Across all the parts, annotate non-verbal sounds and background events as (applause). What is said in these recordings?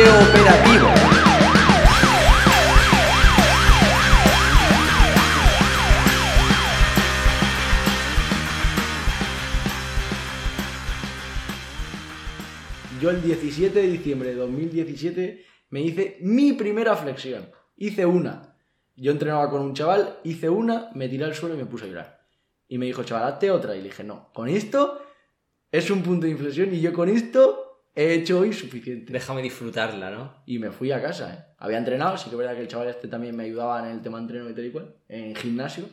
operativo. Yo el 17 de diciembre de 2017 me hice mi primera flexión. Hice una. Yo entrenaba con un chaval, hice una, me tiré al suelo y me puse a llorar. Y me dijo, chaval, hazte otra. Y le dije, no, con esto es un punto de inflexión y yo con esto he hecho hoy suficiente. Déjame disfrutarla, ¿no? Y me fui a casa, ¿eh? Había entrenado, sí que es verdad que el chaval este también me ayudaba en el tema de entreno y tal y cual, en gimnasio.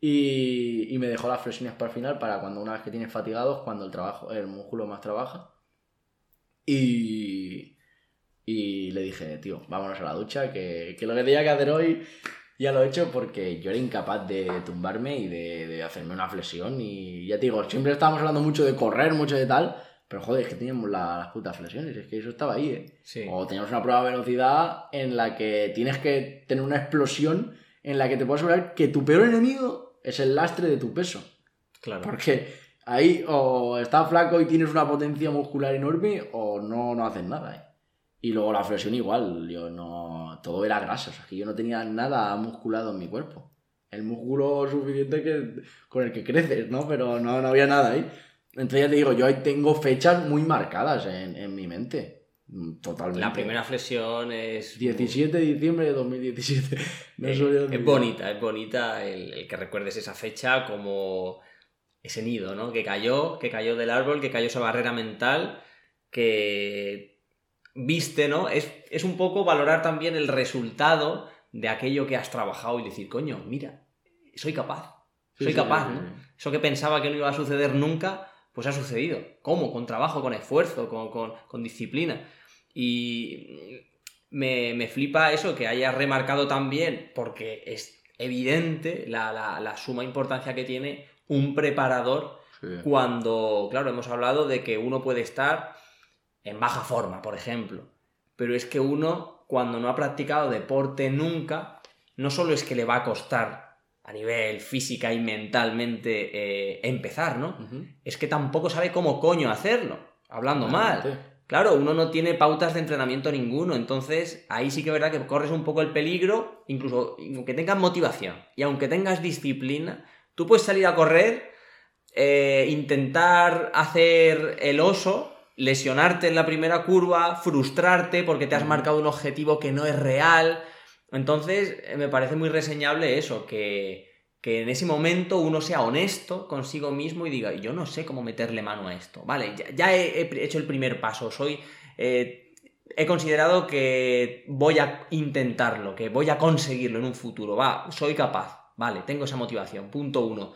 Y, y me dejó las flexiones para el final, para cuando una vez que tienes fatigados, cuando el trabajo, el músculo más trabaja. Y, y le dije, tío, vámonos a la ducha, que, que lo que tenía que hacer hoy ya lo he hecho porque yo era incapaz de tumbarme y de, de hacerme una flexión. Y ya te digo, siempre estábamos hablando mucho de correr, mucho de tal, pero joder, es que teníamos la- las putas flexiones, es que eso estaba ahí, ¿eh? Sí. O teníamos una prueba de velocidad en la que tienes que tener una explosión en la que te puedo asegurar que tu peor enemigo es el lastre de tu peso. Claro. Porque ahí o estás flaco y tienes una potencia muscular enorme o no, no haces nada. ¿eh? Y luego la flexión igual, yo no... Todo era grasa, o sea, que yo no tenía nada musculado en mi cuerpo. El músculo suficiente que, con el que creces, ¿no? Pero no, no había nada ahí. Entonces ya te digo, yo ahí tengo fechas muy marcadas en, en mi mente. Mm, Totalmente. La primera flexión es... 17 de diciembre de 2017. No (laughs) Eh, es mi bonita, es bonita el, el que recuerdes esa fecha como ese nido, ¿no? Que cayó, que cayó del árbol, que cayó esa barrera mental, que viste, ¿no? Es, es un poco valorar también el resultado de aquello que has trabajado y decir, coño, mira, soy capaz, soy sí, capaz, sí, ¿no? sí. Eso que pensaba que no iba a suceder nunca, pues ha sucedido. ¿Cómo? Con trabajo, con esfuerzo, con, con- con disciplina. Y me, me flipa eso, que hayas remarcado también, porque es evidente la, la- la suma importancia que tiene un preparador Sí. cuando, claro, hemos hablado de que uno puede estar en baja forma, por ejemplo. Pero es que uno, cuando no ha practicado deporte nunca, no solo es que le va a costar a nivel física y mentalmente eh, empezar, ¿no? Es que tampoco sabe cómo coño hacerlo, hablando mal. Claro, uno no tiene pautas de entrenamiento ninguno, entonces ahí sí que es verdad que corres un poco el peligro, incluso aunque tengas motivación y aunque tengas disciplina, tú puedes salir a correr, eh, intentar hacer el oso, lesionarte en la primera curva, frustrarte porque te has marcado un objetivo que no es real. Entonces, eh, me parece muy reseñable eso, que, que en ese momento uno sea honesto consigo mismo y diga, yo no sé cómo meterle mano a esto. Vale, ya, he hecho el primer paso, soy... eh, he considerado que voy a intentarlo, que voy a conseguirlo en un futuro. Va, soy capaz. Vale, tengo esa motivación. Punto uno.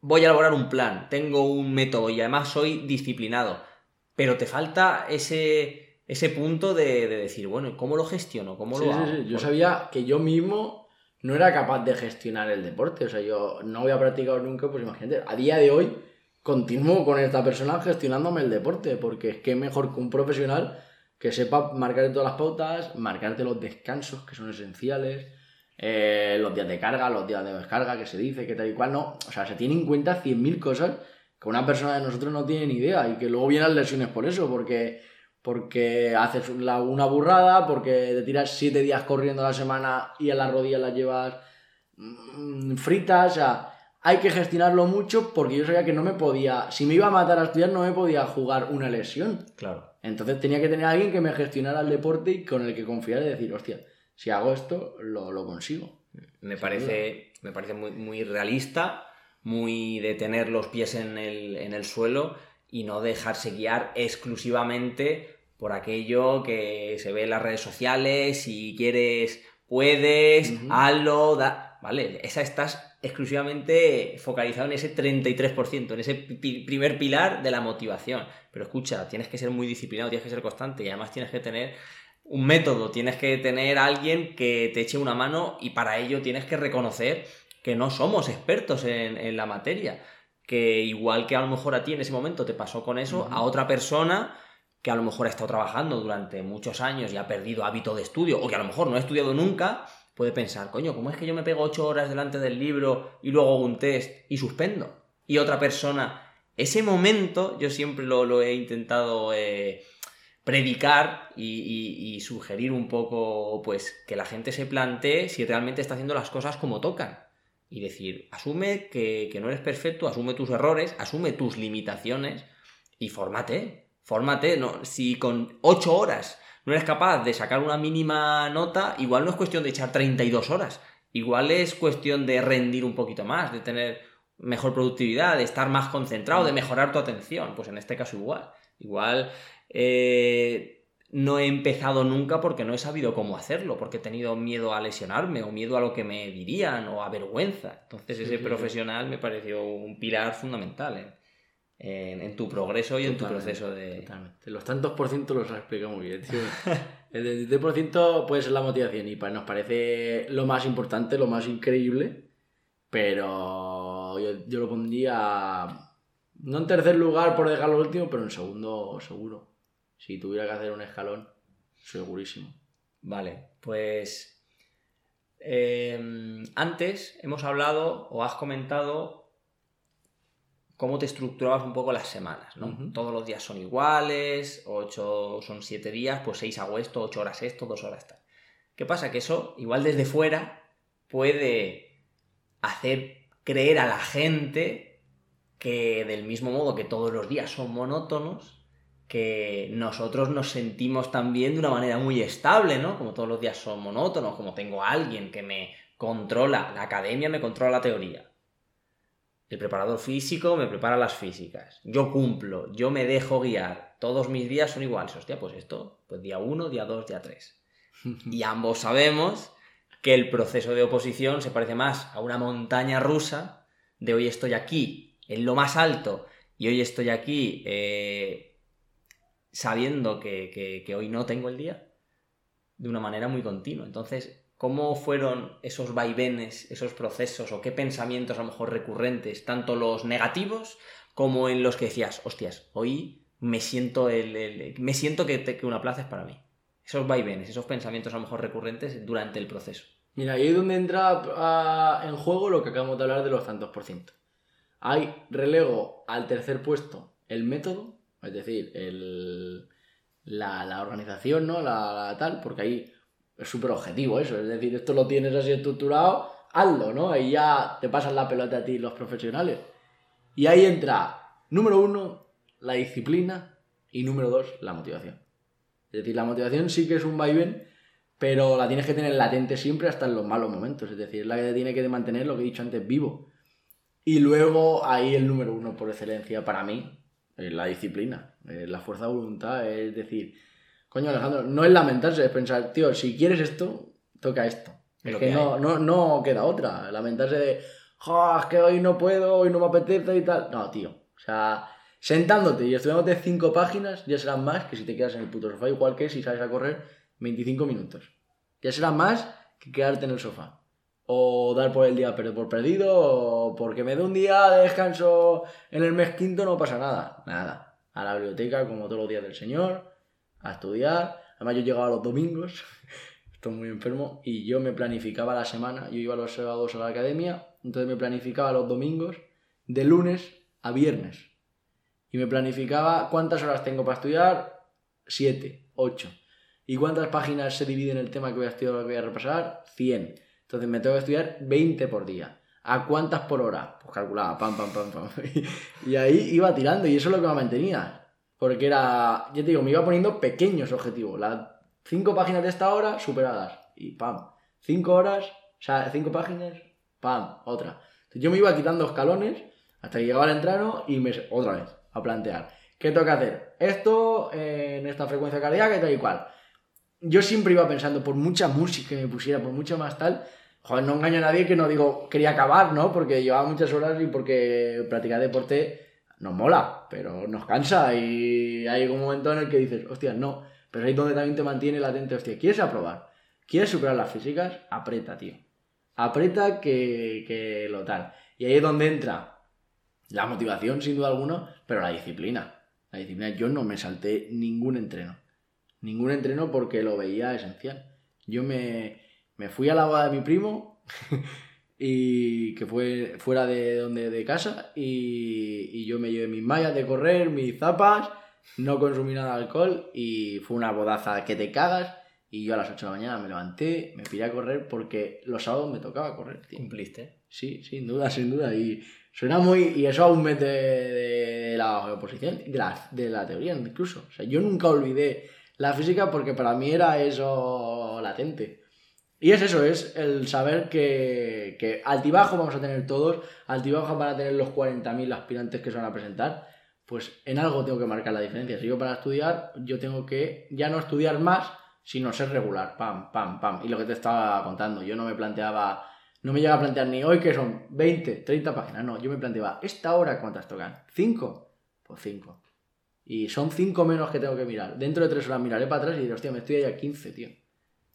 Voy a elaborar un plan, tengo un método y además soy disciplinado. Pero te falta ese, ese punto de, de decir, bueno, ¿cómo lo gestiono? ¿Cómo Sí, lo sí, hago? sí. Yo Por- sabía que yo mismo no era capaz de gestionar el deporte. O sea, yo no había practicado nunca, pues imagínate, a día de hoy continúo con esta persona gestionándome el deporte, porque es que mejor que un profesional que sepa marcarte todas las pautas, marcarte los descansos que son esenciales, eh, los días de carga, los días de descarga que se dice, que tal y cual, no. O sea, se tiene en cuenta 100.000 cosas que una persona de nosotros no tiene ni idea y que luego vienen las lesiones por eso, porque porque haces una burrada, porque te tiras siete días corriendo a la semana y a las rodillas las llevas mm, fritas, o sea, hay que gestionarlo mucho porque yo sabía que no me podía, si me iba a matar a estudiar no me podía jugar una lesión. Claro. Entonces tenía que tener a alguien que me gestionara el deporte y con el que confiar y decir, hostia, si hago esto, lo, lo consigo. Me parece, me parece muy, muy realista, muy de tener los pies en el, en el suelo y no dejarse guiar exclusivamente por aquello que se ve en las redes sociales, si quieres, puedes, hazlo, da... Vale, esa estás exclusivamente focalizado en ese 33%, en ese primer pilar de la motivación. Pero escucha, tienes que ser muy disciplinado, tienes que ser constante y además tienes que tener un método, tienes que tener a alguien que te eche una mano y para ello tienes que reconocer que no somos expertos en, en la materia. Que igual que a lo mejor a ti en ese momento te pasó con eso, a otra persona que a lo mejor ha estado trabajando durante muchos años y ha perdido hábito de estudio, o que a lo mejor no ha estudiado nunca, puede pensar, coño, ¿cómo es que yo me pego ocho horas delante del libro y luego hago un test y suspendo? Y otra persona, ese momento yo siempre lo, he intentado eh, predicar y, sugerir un poco, pues, que la gente se plantee si realmente está haciendo las cosas como tocan. Y decir, asume que, que no eres perfecto, asume tus errores, asume tus limitaciones y fórmate. Fórmate. No, si con 8 horas no eres capaz de sacar una mínima nota, igual no es cuestión de echar 32 horas. Igual es cuestión de rendir un poquito más, de tener mejor productividad, de estar más concentrado, de mejorar tu atención. Pues en este caso igual. Igual eh, no he empezado nunca porque no he sabido cómo hacerlo, porque he tenido miedo a lesionarme o miedo a lo que me dirían o a vergüenza. Entonces ese profesional me pareció un pilar fundamental en, tu progreso y en tu proceso de... Totalmente. Los tantos por ciento los has explicado muy bien, (laughs) El 17% puede ser la motivación y nos parece lo más importante, lo más increíble, pero yo, yo lo pondría no en tercer lugar por dejarlo último, pero en segundo seguro. Si tuviera que hacer un escalón, segurísimo. Vale, pues em, antes hemos hablado o has comentado cómo te estructurabas un poco las semanas, ¿no? Todos los días son iguales, ocho son siete días, pues seis hago esto, ocho horas esto, dos horas tal. ¿Qué pasa? Que eso, igual desde fuera, puede hacer creer a la gente que del mismo modo que todos los días son monótonos, que nosotros nos sentimos también de una manera muy estable, ¿no? Como todos los días son monótonos, como tengo a alguien que me controla, la academia me controla la teoría. El preparador físico me prepara las físicas. Yo cumplo, yo me dejo guiar. Todos mis días son iguales. Hostia, pues esto, pues día 1, día 2, día 3. (laughs) y ambos sabemos que el proceso de oposición se parece más a una montaña rusa de hoy estoy aquí en lo más alto y hoy estoy aquí eh, sabiendo que, hoy no tengo el día de una manera muy continua. Entonces, ¿cómo fueron esos vaivenes, esos procesos o qué pensamientos a lo mejor recurrentes, tanto los negativos como en los que decías, hostias, hoy me siento, el, me siento que, una plaza es para mí? Esos vaivenes, esos pensamientos a lo mejor recurrentes durante el proceso. Mira, ahí es donde entra ah, en juego lo que acabamos de hablar de los tantos por ciento. Hay relego al tercer puesto el método es decir, el, la, organización, ¿no? La, tal, porque ahí es súper objetivo eso. Es decir, esto lo tienes así estructurado, hazlo, ¿no? Ahí ya te pasan la pelota a ti los profesionales. Y ahí entra, número uno, la disciplina y número dos, la motivación. Es decir, la motivación sí que es un vaivén, pero la tienes que tener latente siempre hasta en los malos momentos. Es decir, es la que tiene que mantener lo que he dicho antes vivo. Y luego ahí el número uno por excelencia para mí, la disciplina, la fuerza de voluntad, es decir, coño Alejandro, no es lamentarse, es pensar, tío, si quieres esto, toca esto. Es, que, no, no, queda otra. Lamentarse de, oh, es que hoy no puedo, hoy no me apetece y tal. No, tío. O sea, sentándote y estudiándote cinco páginas, ya serán más que si te quedas en el puto sofá, igual que si sales a correr 25 minutos. Ya será más que quedarte en el sofá o dar por el día por perdido, o porque me dé un día de descanso en el mes quinto, no pasa nada. Nada. A la biblioteca, como todos los días del Señor, a estudiar. Además, yo llegaba los domingos, (laughs) estoy muy enfermo, y yo me planificaba la semana. Yo iba los sábados a la academia, entonces me planificaba los domingos de lunes a viernes. Y me planificaba cuántas horas tengo para estudiar, siete, ocho. ¿Y cuántas páginas se dividen el tema que voy a estudiar o que voy a repasar? 100. Entonces me tengo que estudiar 20 por día. ¿A cuántas por hora? Pues calculaba, pam, pam, pam, pam. (laughs) y ahí iba tirando y eso es lo que me mantenía. Porque era, ya te digo, me iba poniendo pequeños objetivos. Las cinco páginas de esta hora superadas. Y pam. Cinco horas, o sea, cinco páginas, pam, otra. Yo me iba quitando escalones hasta que llegaba el entreno y me, otra vez, a plantear. ¿Qué tengo que hacer? Esto en esta frecuencia cardíaca y tal y cual. Yo siempre iba pensando, por mucha música que me pusiera, por mucho más tal, joder, no engaño a nadie que no digo, quería acabar, ¿no? Porque llevaba muchas horas y porque practicar deporte nos mola, pero nos cansa y hay un momento en el que dices, hostia, no, pero ahí donde también te mantiene latente, hostia, ¿quieres aprobar? ¿Quieres superar las físicas? Aprieta, tío. Aprieta que, que lo tal. Y ahí es donde entra la motivación, sin duda alguna, pero la disciplina. La disciplina, yo no me salté ningún entreno. Ningún entreno porque lo veía esencial. Yo me, me fui a la boda de mi primo (laughs) y que fue fuera de donde de casa y, yo me llevé mis mallas de correr, mis zapas no consumí nada de alcohol y fue una bodaza que te cagas. Y yo a las 8 de la mañana me levanté, me piré a correr porque los sábados me tocaba correr, tío. Cumpliste. Sí, sin duda, sin duda. Y suena muy. Y eso a un mes de, de la oposición, de la, de la teoría incluso. O sea, yo nunca olvidé la física porque para mí era eso latente. Y es eso, es el saber que, que altibajo vamos a tener todos, altibajo van a tener los 40.000 aspirantes que se van a presentar, pues en algo tengo que marcar la diferencia. Si yo para estudiar, yo tengo que ya no estudiar más, sino ser regular, pam, pam, pam. Y lo que te estaba contando, yo no me planteaba, no me llega a plantear ni hoy que son 20, 30 páginas, no, yo me planteaba, ¿esta hora cuántas tocan? ¿5? Pues 5. Y son 5 menos que tengo que mirar. Dentro de 3 horas miraré para atrás y diré, hostia, me estoy ahí a 15, tío.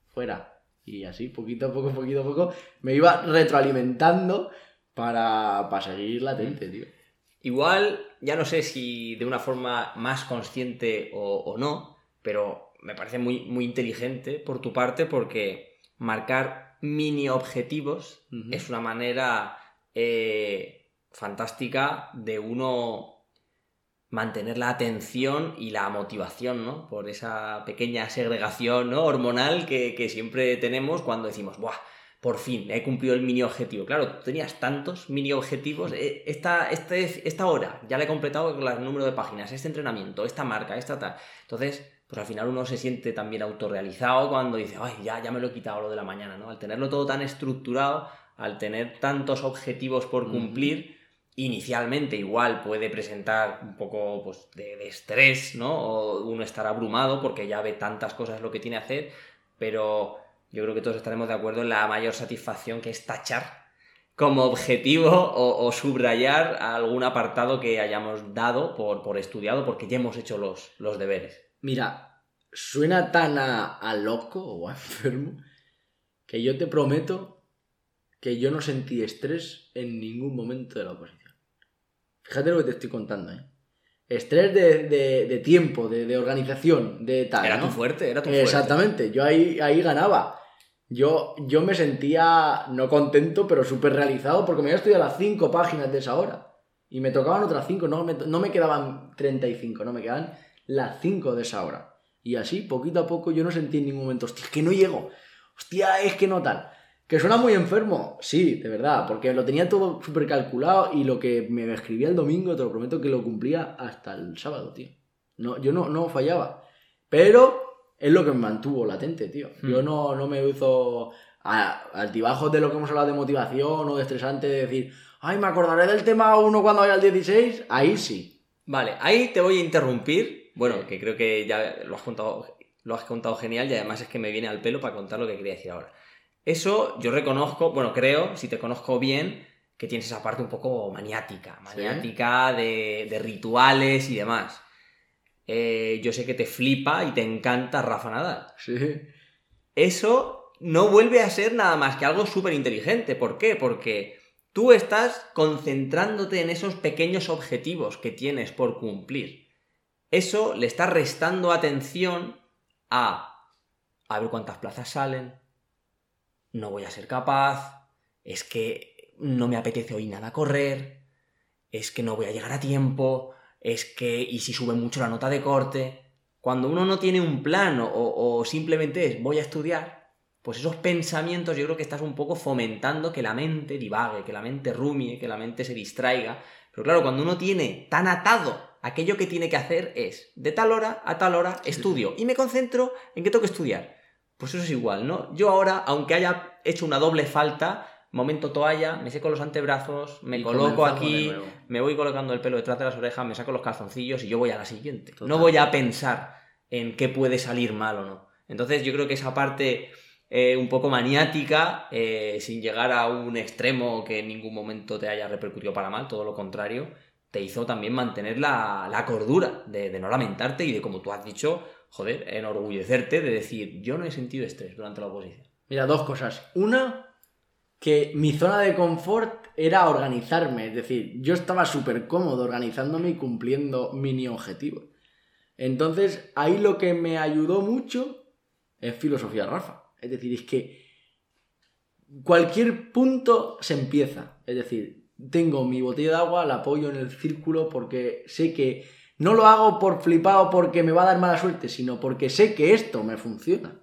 Fuera. Y así, poquito a poco, poquito a poco, me iba retroalimentando para, para seguir latente, tío. Igual, ya no sé si de una forma más consciente o, o no, pero me parece muy, muy inteligente por tu parte porque marcar mini objetivos es una manera eh, fantástica de uno mantener la atención y la motivación, ¿no? Por esa pequeña segregación ¿no? hormonal que, que siempre tenemos cuando decimos, ¡buah! Por fin, he cumplido el mini objetivo. Claro, tú tenías tantos mini objetivos. eh, Esta, este, esta hora ya la he completado con el número de páginas, este entrenamiento, esta marca, esta tal. Entonces, pues al final uno se siente también autorrealizado cuando dice, ay, ya, ya me lo he quitado lo de la mañana, ¿no? Al tenerlo todo tan estructurado, al tener tantos objetivos por cumplir, inicialmente igual puede presentar un poco pues, de, estrés, ¿no? O uno estar abrumado porque ya ve tantas cosas lo que tiene que hacer, pero yo creo que todos estaremos de acuerdo en la mayor satisfacción que es tachar como objetivo o, o subrayar algún apartado que hayamos dado por, por estudiado porque ya hemos hecho los, los deberes. Mira, suena tan a, a loco o a enfermo que yo te prometo que yo no sentí estrés en ningún momento de la oposición. Fíjate lo que te estoy contando, ¿eh? Estrés de, de- de tiempo, de, de organización, de tal. Era ¿no? tu fuerte, era tu fuerte. Exactamente, yo ahí, ahí ganaba. Yo, yo me sentía no contento, pero súper realizado porque me había estudiado las 5 páginas de esa hora. Y me tocaban otras 5, no me, no me quedaban 35, no me quedaban las 5 de esa hora. Y así, poquito a poco, yo no sentí en ningún momento, hostia, es que no llego, hostia, es que no tal. Que suena muy enfermo, sí, de verdad, porque lo tenía todo súper calculado y lo que me escribía el domingo, te lo prometo que lo cumplía hasta el sábado, tío. No, yo no, no fallaba. Pero es lo que me mantuvo latente, tío. Yo Hmm. no, no me uso a- altibajos de lo que hemos hablado de motivación o de estresante, de decir, ay, me acordaré del tema 1 cuando vaya al 16. Ahí sí. Vale, ahí te voy a interrumpir. Bueno, que creo que ya lo has contado, lo has contado genial y además es que me viene al pelo para contar lo que quería decir ahora. Eso yo reconozco, bueno, creo, si te conozco bien, que tienes esa parte un poco maniática, maniática de, de rituales y demás. Eh, yo sé que te flipa y te encanta Rafa Nadal. Sí. Eso no vuelve a ser nada más que algo súper inteligente. ¿Por qué? Porque tú estás concentrándote en esos pequeños objetivos que tienes por cumplir. Eso le está restando atención a a ver cuántas plazas salen, no voy a ser capaz, es que no me apetece hoy nada correr, es que no voy a llegar a tiempo, es que y si sube mucho la nota de corte. Cuando uno no tiene un plan o, o simplemente es voy a estudiar, pues esos pensamientos yo creo que estás un poco fomentando que la mente divague, que la mente rumie, que la mente se distraiga. Pero claro, cuando uno tiene tan atado aquello que tiene que hacer es de tal hora a tal hora estudio y me concentro en que tengo que estudiar. Pues eso es igual, ¿no? Yo ahora, aunque haya hecho una doble falta, momento toalla, me seco los antebrazos, me Y coloco aquí, me voy colocando el pelo detrás de las orejas, me saco los calzoncillos y yo voy a la siguiente. Total. No voy a pensar en qué puede salir mal o no. Entonces yo creo que esa parte eh, un poco maniática, eh, sin llegar a un extremo que en ningún momento te haya repercutido para mal, todo lo contrario, te hizo también mantener la, la cordura de, de no lamentarte y de, como tú has dicho, joder, enorgullecerte de decir, yo no he sentido estrés durante la oposición. Mira, dos cosas. Una, que mi zona de confort era organizarme. Es decir, yo estaba súper cómodo organizándome y cumpliendo mini objetivos. Entonces, ahí lo que me ayudó mucho es filosofía Rafa. Es decir, es que cualquier punto se empieza. Es decir, tengo mi botella de agua, la apoyo en el círculo porque sé que no lo hago por flipado porque me va a dar mala suerte, sino porque sé que esto me funciona.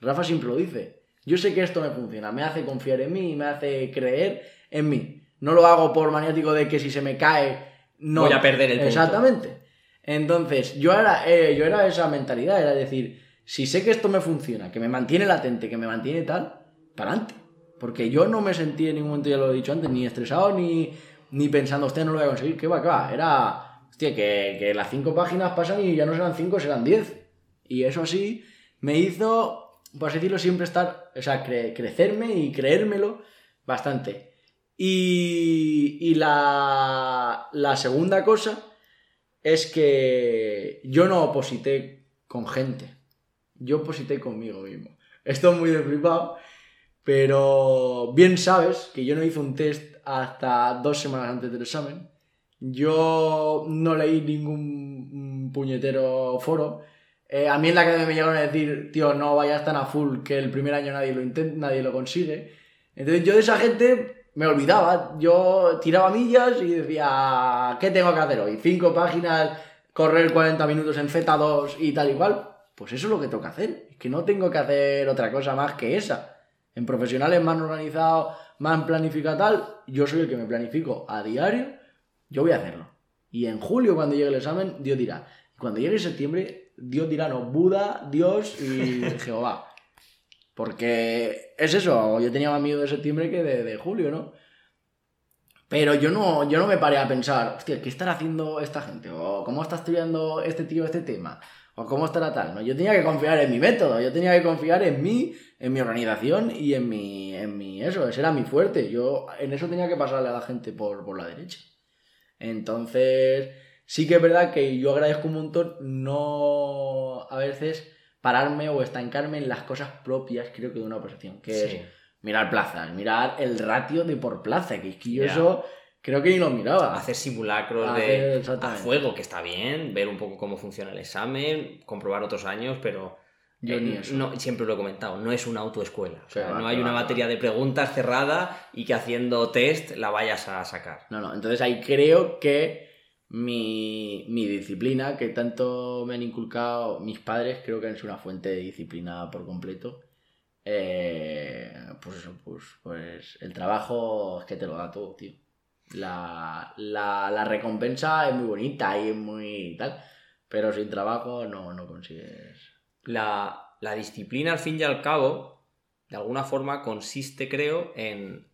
Rafa siempre lo dice. Yo sé que esto me funciona, me hace confiar en mí, me hace creer en mí. No lo hago por maniático de que si se me cae, no. Voy a perder el punto. Exactamente. Entonces, yo era, eh, yo era esa mentalidad, era decir, si sé que esto me funciona, que me mantiene latente, que me mantiene tal, para adelante. Porque yo no me sentí en ningún momento, ya lo he dicho antes, ni estresado, ni, ni pensando, usted no lo voy a conseguir, que va, que va. Era, que, que las cinco páginas pasan y ya no serán cinco, serán diez. Y eso así me hizo, por así decirlo, siempre estar, o sea, cre- crecerme y creérmelo bastante. Y, y la, la segunda cosa es que yo no oposité con gente. Yo oposité conmigo mismo. Esto es muy de flipado, pero bien sabes que yo no hice un test hasta dos semanas antes del examen. Yo no leí ningún mm, puñetero foro. Eh, a mí en la academia me llegaron a decir, tío, no vayas tan a full que el primer año nadie lo intenta, nadie lo consigue. Entonces yo de esa gente me olvidaba. Yo tiraba millas y decía, ¿qué tengo que hacer hoy? Cinco páginas, correr 40 minutos en Z2 y tal y cual. Pues eso es lo que tengo que hacer. Es que no tengo que hacer otra cosa más que esa. En profesionales más organizados, más planificado yo soy el que me planifico a diario, yo voy a hacerlo. Y en julio, cuando llegue el examen, Dios dirá. Y cuando llegue septiembre, Dios dirá, no, Buda, Dios y (laughs) Jehová. Porque es eso, yo tenía más miedo de septiembre que de, de julio, ¿no? Pero yo no, yo no me paré a pensar, hostia, ¿qué estará haciendo esta gente? O cómo está estudiando este tío este tema. O cómo estará tal. ¿no? Yo tenía que confiar en mi método, yo tenía que confiar en mí, en mi organización y en mi, en mi eso, ese era mi fuerte. Yo en eso tenía que pasarle a la gente por, por la derecha. Entonces, sí que es verdad que yo agradezco un montón no a veces pararme o estancarme en las cosas propias, creo que de una oposición, que Sí. es mirar plazas, mirar el ratio de por plaza, que es que yo eso creo que ni lo miraba. Hacer simulacros Hacer- de a fuego, que está bien, ver un poco cómo funciona el examen, comprobar otros años, pero Yo eh, ni eso. no, siempre lo he comentado, no es una autoescuela. O sea, va, no hay una va, batería de preguntas cerrada y que haciendo test la vayas a sacar. No, no, entonces ahí creo que mi, mi disciplina, que tanto me han inculcado mis padres, creo que sido una fuente de disciplina por completo. Eh, pues eso, pues, pues el trabajo es que te lo da todo, tío. La, la, la recompensa es muy bonita y es muy tal, pero sin trabajo no, no consigues. La, la disciplina, al fin y al cabo, de alguna forma consiste, creo, en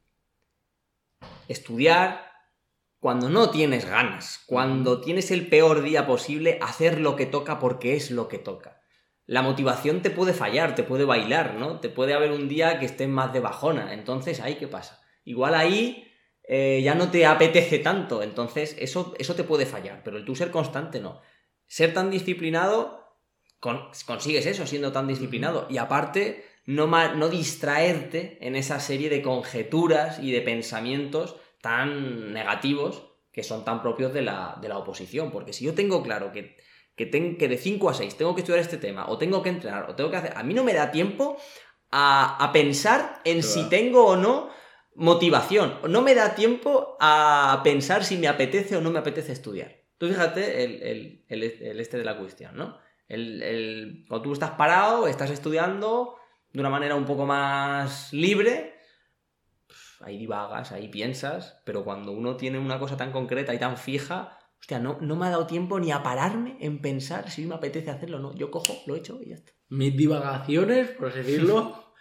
estudiar cuando no tienes ganas, cuando tienes el peor día posible, hacer lo que toca porque es lo que toca. La motivación te puede fallar, te puede bailar, ¿no? Te puede haber un día que estés más de bajona. Entonces, ¿ahí qué pasa? Igual ahí eh, ya no te apetece tanto. Entonces, eso, eso te puede fallar. Pero el tú ser constante no. Ser tan disciplinado, consigues eso siendo tan disciplinado. Y aparte, no, no distraerte en esa serie de conjeturas y de pensamientos tan negativos que son tan propios de la, de la oposición. Porque si yo tengo claro que, que, ten- que de 5 a 6 tengo que estudiar este tema, o tengo que entrenar, o tengo que hacer... A mí no me da tiempo a, a pensar en Claro. si tengo o no motivación. No me da tiempo a pensar si me apetece o no me apetece estudiar. Tú fíjate el, el- el- el este de la cuestión, ¿no? El, el- cuando tú estás parado, estás estudiando de una manera un poco más libre, ahí divagas, ahí piensas, pero cuando uno tiene una cosa tan concreta y tan fija, hostia, no, no me ha dado tiempo ni a pararme en pensar si me apetece hacerlo o no. Yo cojo, lo he hecho y ya está. Mis divagaciones, por así decirlo,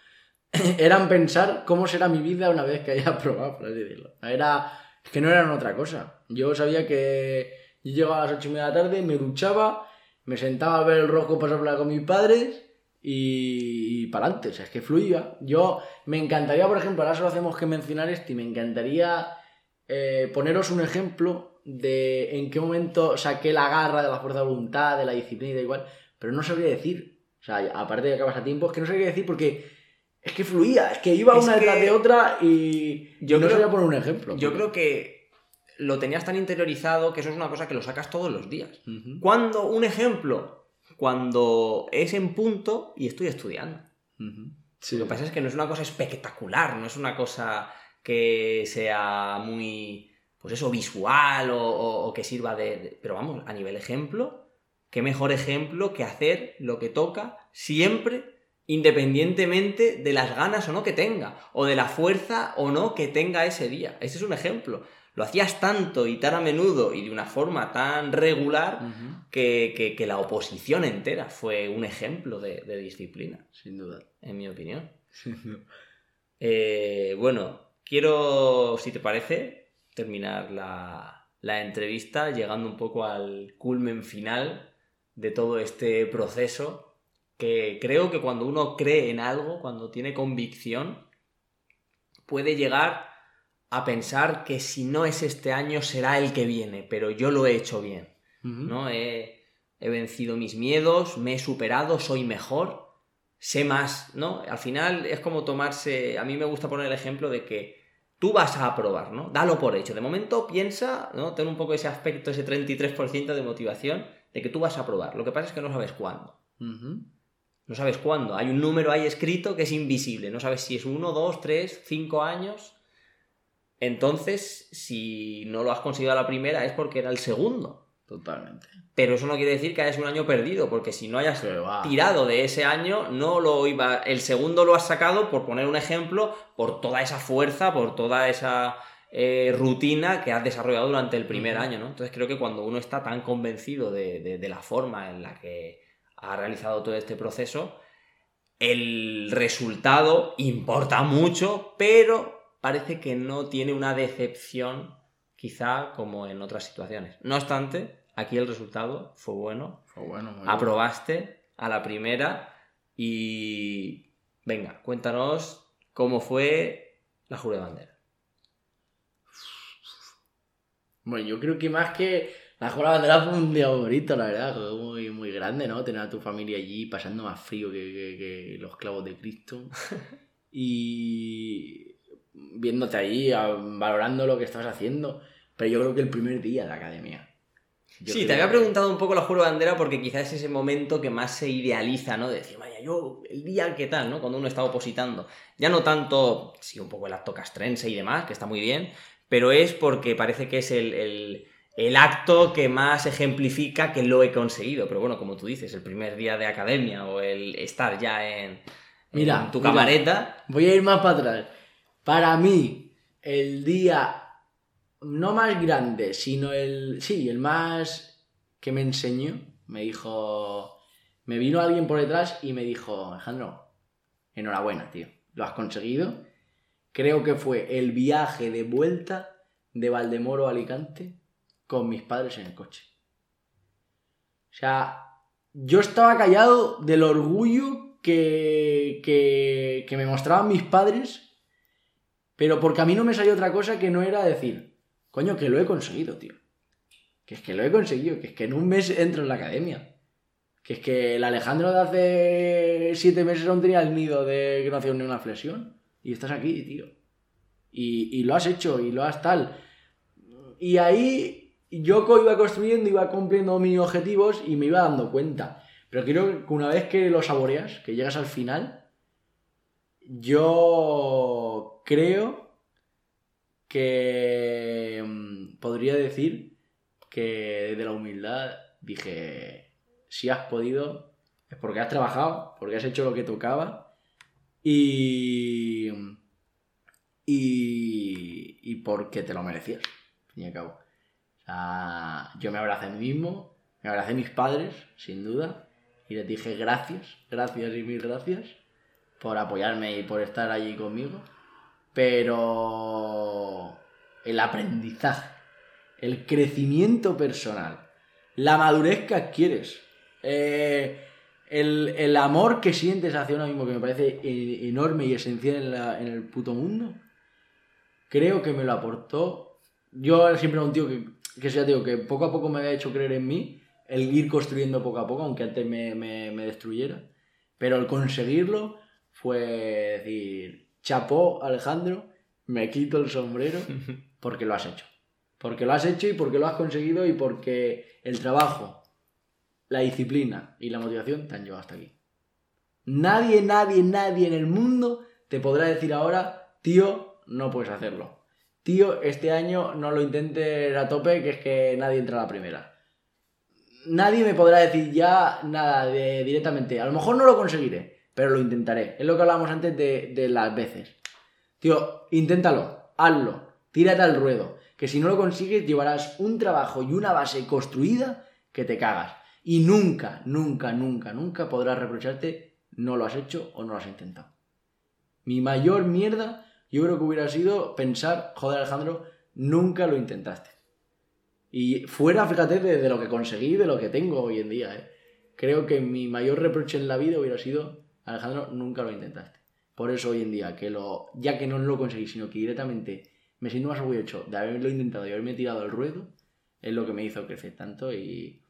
(laughs) eran pensar cómo será mi vida una vez que haya (laughs) aprobado, por así decirlo. Era, es que no eran otra cosa. Yo sabía que yo llegaba a las ocho y media de la tarde, me duchaba, me sentaba a ver el rojo pasar con mis padres y, y para adelante. O sea, es que fluía. Yo me encantaría, por ejemplo, ahora solo hacemos que mencionar esto y me encantaría eh, poneros un ejemplo de en qué momento saqué la garra de la fuerza de voluntad, de la disciplina y da igual, pero no sabría decir. O sea, aparte de que acabas a tiempo, es que no sabría decir porque es que fluía, es que iba Es una detrás que- de otra y Yo no creo- sabía poner un ejemplo. Yo creo que lo tenías tan interiorizado que eso es una cosa que lo sacas todos los días. Cuando, un ejemplo, cuando es en punto y estoy estudiando. Sí. Lo que pasa es que no es una cosa espectacular, no es una cosa que sea muy pues eso, visual o, que sirva de, Pero vamos, a nivel ejemplo, qué mejor ejemplo que hacer lo que toca siempre, independientemente de las ganas o no que tenga, o de la fuerza o no que tenga ese día. Ese es un ejemplo. Lo hacías tanto y tan a menudo y de una forma tan regular que, la oposición entera fue un ejemplo de, disciplina. Sin duda. En mi opinión. Eh, bueno, quiero, si te parece, terminar la, la entrevista llegando un poco al culmen final de todo este proceso que creo que cuando uno cree en algo, cuando tiene convicción, puede llegar a pensar que si no es este año será el que viene, pero yo lo he hecho bien, ¿no? He, he, vencido mis miedos, me he superado, soy mejor, sé más, ¿no? Al final es como tomarse, a mí me gusta poner el ejemplo de que tú vas a aprobar, ¿no? Dalo por hecho. De momento piensa, ¿no? Ten un poco ese aspecto, ese 33% de motivación de que tú vas a aprobar. Lo que pasa es que no sabes cuándo. No sabes cuándo. Hay un número ahí escrito que es invisible. No sabes si es uno, dos, tres, cinco años. Entonces, si no lo has conseguido a la primera es porque era el segundo. Totalmente. Pero eso no quiere decir que hayas un año perdido, porque si no hayas tirado de ese año, no lo iba. El segundo lo has sacado, por poner un ejemplo, por toda esa fuerza, por toda esa eh, rutina que has desarrollado durante el primer año, ¿no? Entonces creo que cuando uno está tan convencido de, la forma en la que ha realizado todo este proceso, el resultado importa mucho, pero parece que no tiene una decepción quizá como en otras situaciones. No obstante, aquí el resultado fue bueno. Fue bueno. Aprobaste a la primera y venga, cuéntanos cómo fue la jura de bandera. Bueno, yo creo que más que la jura de bandera fue un día bonito, la verdad, fue muy, muy grande, ¿no? Tener a tu familia allí pasando más frío que, los clavos de Cristo. (laughs) y viéndote ahí, valorando lo que estabas haciendo. Pero yo creo que el primer día de la academia sí, te había preguntado un poco la juro bandera porque quizás es ese momento que más se idealiza, ¿no? De decir, vaya, yo, el día que tal, ¿no? Cuando uno está opositando. Ya no tanto, sí, un poco el acto castrense y demás, que está muy bien, pero es porque parece que es el, acto que más ejemplifica que lo he conseguido. Pero bueno, como tú dices, el primer día de academia o el estar ya en, mira, tu camareta. Voy a ir más para atrás. Para mí, el día no más grande, sino el, sí, el más que me enseñó, me dijo, me vino alguien por detrás y me dijo, Alejandro, enhorabuena, tío, lo has conseguido. Creo que fue el viaje de vuelta de Valdemoro a Alicante con mis padres en el coche. O sea, yo estaba callado del orgullo que, que, que me mostraban mis padres, pero porque a mí no me salió otra cosa que no era decir, Coño, que lo he conseguido, tío. Que es que lo he conseguido, que es que en un mes entro en la academia. Que es que el Alejandro de hace siete meses aún tenía el nido de que no hacía ni una flexión. Y estás aquí, tío. Y, lo has hecho, y lo has tal. Y ahí yo iba construyendo, iba cumpliendo mis objetivos y me iba dando cuenta. Pero creo que una vez que lo saboreas, que llegas al final, yo creo que mm, podría decir que desde la humildad dije, si has podido, es porque has trabajado, porque has hecho lo que tocaba y, y, porque te lo merecías, al fin y al cabo. yo me abracé a mí mismo, me abracé a mis padres, sin duda, y les dije gracias, gracias y mil gracias por apoyarme y por estar allí conmigo pero el aprendizaje, el crecimiento personal, la madurez que adquieres, eh, el, amor que sientes hacia uno mismo, que me parece enorme y esencial en, el puto mundo, creo que me lo aportó. Yo siempre era un tío que, que sea, tío, que poco a poco me había hecho creer en mí, el ir construyendo poco a poco, aunque antes me, me destruyera. Pero el conseguirlo fue decir, chapó, Alejandro, me quito el sombrero (laughs) porque lo has hecho. Porque lo has hecho y porque lo has conseguido y porque el trabajo, la disciplina y la motivación te han llevado hasta aquí. Nadie, nadie, nadie en el mundo te podrá decir ahora, tío, no puedes hacerlo. tío, este año no lo intentes a tope, que es que nadie entra a la primera. Nadie me podrá decir ya nada de, directamente. A lo mejor no lo conseguiré, pero lo intentaré. Es lo que hablábamos antes de, de las veces. Tío, inténtalo, hazlo, tírate al ruedo. Que si no lo consigues, llevarás un trabajo y una base construida que te cagas. Y nunca, nunca, nunca, nunca podrás reprocharte no lo has hecho o no lo has intentado. Mi mayor mierda, yo creo que hubiera sido pensar, joder Alejandro, nunca lo intentaste. Y fuera, fíjate, de, lo que conseguí, de lo que tengo hoy en día. ¿eh? Creo que mi mayor reproche en la vida hubiera sido, Alejandro, nunca lo intentaste. Por eso hoy en día, que lo, ya que no lo conseguí, sino que directamente me siento más orgulloso de haberlo intentado y haberme tirado al ruedo, es lo que me hizo crecer tanto y,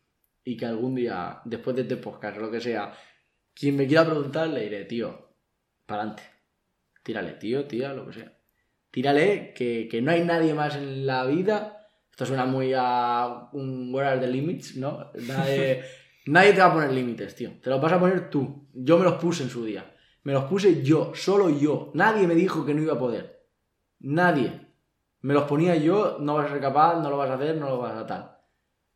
y que algún día, después de este podcast, lo que sea, quien me quiera preguntar, le diré, tío, para adelante. Tírale, tío, tía, lo que sea. Tírale, que, que, no hay nadie más en la vida. Esto suena muy a un Where are the limits, ¿no? (laughs) nadie te va a poner límites, tío. Te los vas a poner tú. Yo me los puse en su día. Me los puse yo, solo yo. Nadie me dijo que no iba a poder. Nadie. Me los ponía yo, no vas a ser capaz, no lo vas a hacer, no lo vas a tal.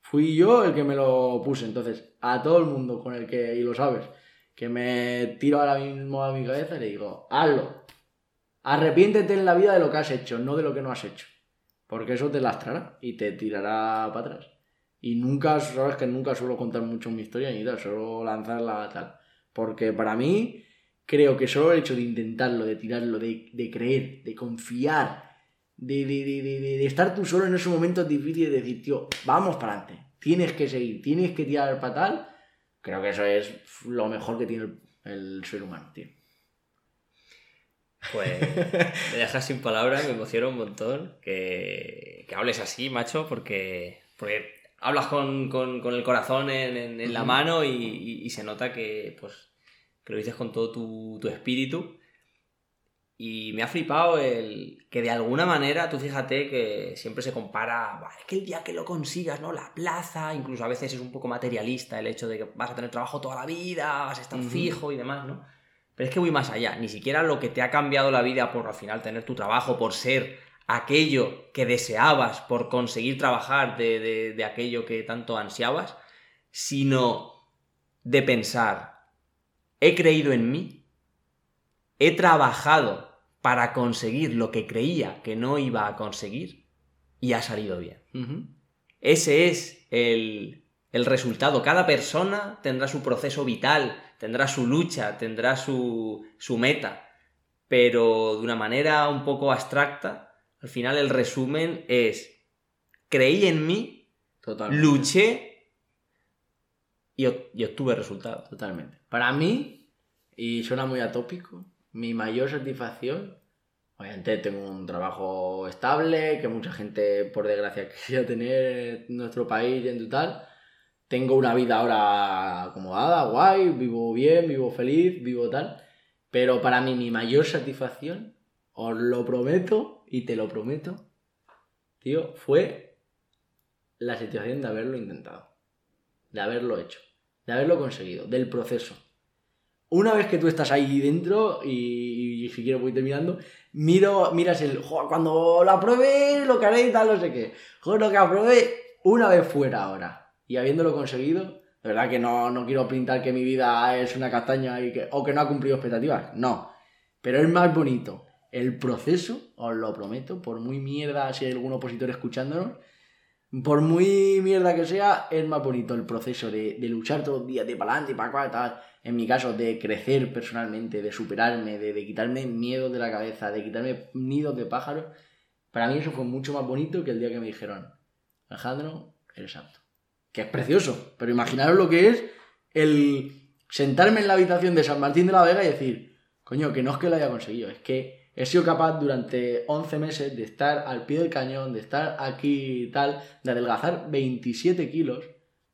Fui yo el que me lo puse. Entonces, a todo el mundo con el que, y lo sabes, que me tiro ahora mismo a mi cabeza le digo, hazlo. Arrepiéntete en la vida de lo que has hecho, no de lo que no has hecho. Porque eso te lastrará y te tirará para atrás. Y nunca, sabes que nunca suelo contar mucho mi historia ni tal, solo lanzarla tal. Porque para mí, creo que solo el hecho de intentarlo, de tirarlo, de, de creer, de confiar, de, de, de, estar tú solo en esos momentos difíciles de decir, tío, vamos para adelante, tienes que seguir, tienes que tirar para tal, Creo que eso es lo mejor que tiene el, ser humano, tío. Pues (laughs) me dejas sin palabras, me emociona un montón que, que hables así, macho, porque, porque hablas con, el corazón en, la mano y, se nota que, pues, que lo dices con todo tu, tu espíritu. Y me ha flipado el que de alguna manera, tú fíjate que siempre se compara, es que el día que lo consigas, ¿no? La plaza, incluso a veces es un poco materialista el hecho de que vas a tener trabajo toda la vida, vas a estar fijo y demás, ¿no? Pero es que voy más allá, ni siquiera lo que te ha cambiado la vida por al final tener tu trabajo, por ser aquello que deseabas, por conseguir trabajar de, de aquello que tanto ansiabas, sino de pensar, he creído en mí, he trabajado para conseguir lo que creía que no iba a conseguir y ha salido bien. Ese es el, resultado. Cada persona tendrá su proceso vital, tendrá su lucha, tendrá su, su meta, pero de una manera un poco abstracta, al final el resumen es, creí en mí, luché y, y obtuve resultados. Totalmente. Para mí, y suena muy atópico, mi mayor satisfacción, obviamente tengo un trabajo estable, que mucha gente por desgracia (laughs) quería tener en nuestro país y en total. Tengo una vida ahora acomodada, guay, vivo bien, vivo feliz, vivo tal. Pero para mí mi mayor satisfacción, os lo prometo y te lo prometo, tío, fue la situación de haberlo intentado, de haberlo hecho, de haberlo conseguido, del proceso una vez que tú estás ahí dentro y, si quiero voy terminando, miro, miras el, cuando lo apruebe, lo que haré y tal, no sé qué. Joder, lo que apruebe una vez fuera ahora. Y habiéndolo conseguido, de verdad que no, no quiero pintar que mi vida es una castaña o que no ha cumplido expectativas, no. Pero es más bonito el proceso, os lo prometo, por muy mierda si hay algún opositor escuchándonos, por muy mierda que sea, es más bonito el proceso de, de luchar todos los días, de para adelante, para acá, tal en mi caso, de crecer personalmente, de superarme, de, quitarme miedo de la cabeza, de quitarme nidos de pájaros, para mí eso fue mucho más bonito que el día que me dijeron, Alejandro, eres apto. Que es precioso, pero imaginaros lo que es el sentarme en la habitación de San Martín de la Vega y decir, coño, que no es que lo haya conseguido, es que he sido capaz durante 11 meses de estar al pie del cañón, de estar aquí y tal, de adelgazar 27 kilos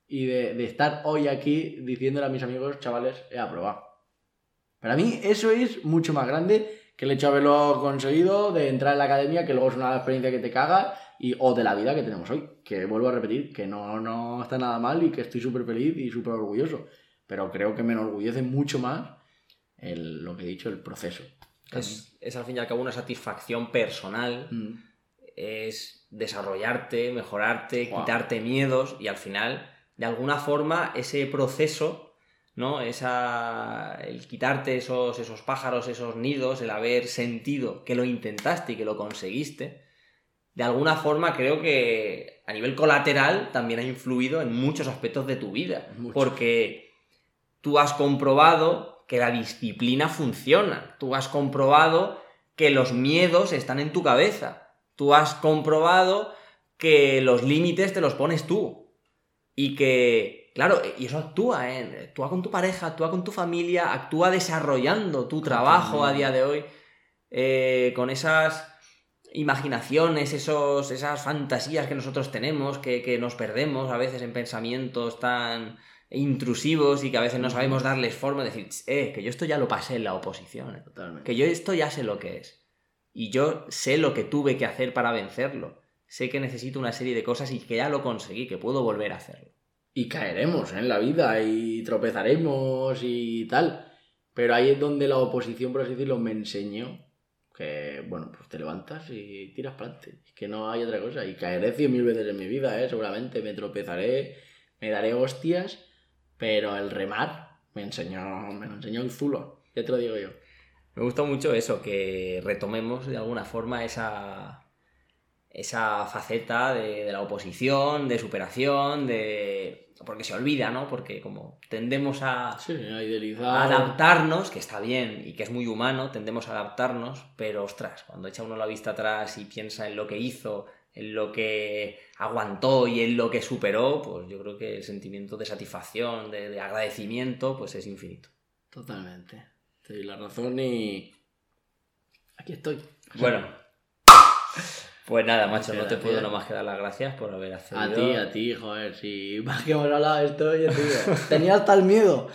y de, estar hoy aquí diciéndole a mis amigos, chavales, he aprobado. Para mí eso es mucho más grande que el hecho de haberlo conseguido, de entrar en la academia, que luego es una experiencia que te caga, y, o de la vida que tenemos hoy, que vuelvo a repetir, que no, no está nada mal y que estoy súper feliz y súper orgulloso. Pero creo que me enorgullece mucho más lo que he dicho, el proceso. Es, al fin y al cabo una satisfacción personal. Mm es desarrollarte, mejorarte, quitarte miedos y al final, de alguna forma, ese proceso, ¿no? Esa, el quitarte esos, esos pájaros, esos nidos, el haber sentido que lo intentaste y que lo conseguiste, de alguna forma creo que a nivel colateral también ha influido en muchos aspectos de tu vida. Porque tú has comprobado que la disciplina funciona. Tú has comprobado que los miedos están en tu cabeza. Tú has comprobado que los límites te los pones tú. Y que, claro, y eso actúa, ¿eh? Actúa con tu pareja, actúa con tu familia, actúa desarrollando tu trabajo a día de hoy, eh, con esas imaginaciones, esos, esas fantasías que nosotros tenemos, que, que nos perdemos a veces en pensamientos tan intrusivos y que a veces no sabemos darles forma, decir, eh, que yo esto ya lo pasé en la oposición, eh, Totalmente. que yo esto ya sé lo que es. Y yo sé lo que tuve que hacer para vencerlo. Sé que necesito una serie de cosas y que ya lo conseguí, que puedo volver a hacerlo. Y caeremos en la vida y tropezaremos y tal. Pero ahí es donde la oposición, por así decirlo, me enseñó que, bueno, pues te levantas y tiras para adelante. Es que no hay otra cosa. Y caeré cien mil veces en mi vida, ¿eh? Seguramente me tropezaré, me daré hostias, pero el remar me enseñó, me lo enseñó el Zulo. Ya te lo digo yo. Me gusta mucho eso, que retomemos de alguna forma esa, esa faceta de, de la oposición, de superación, de... Porque se olvida, ¿no? Porque como tendemos a, Sí, a a idealizar. adaptarnos, que está bien y que es muy humano, tendemos a adaptarnos, pero ostras, cuando echa uno la vista atrás y piensa en lo que hizo, en lo que aguantó y en lo que superó, pues yo creo que el sentimiento de satisfacción, de, de agradecimiento, pues es infinito. Totalmente. Te doy la razón y. Aquí estoy. Bueno, (laughs) pues nada, macho, no te puedo nomás que dar las gracias por haber accedido. A ti, a ti, joder, si más que hemos hablado esto, te digo. (laughs) Tenía hasta el miedo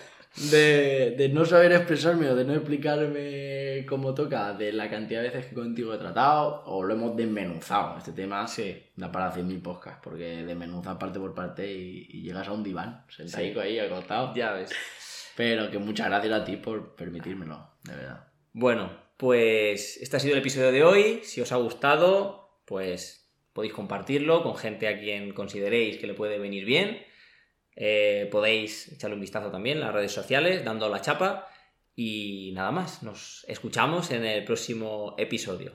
de, de no saber expresarme o de no explicarme como toca, de la cantidad de veces que contigo he tratado, o lo hemos desmenuzado. Este tema Sí. da para 100.000 podcasts, porque desmenuzas parte por parte y, y llegas a un diván, sentadico ahí, acostado. Ya ves. Pero que muchas gracias a ti por permitírmelo, de verdad. Bueno, pues este ha sido el episodio de hoy. Si os ha gustado, pues podéis compartirlo con gente a quien consideréis que le puede venir bien. Eh, podéis echarle un vistazo también en las redes sociales, dando la chapa. Y nada más, nos escuchamos en el próximo episodio.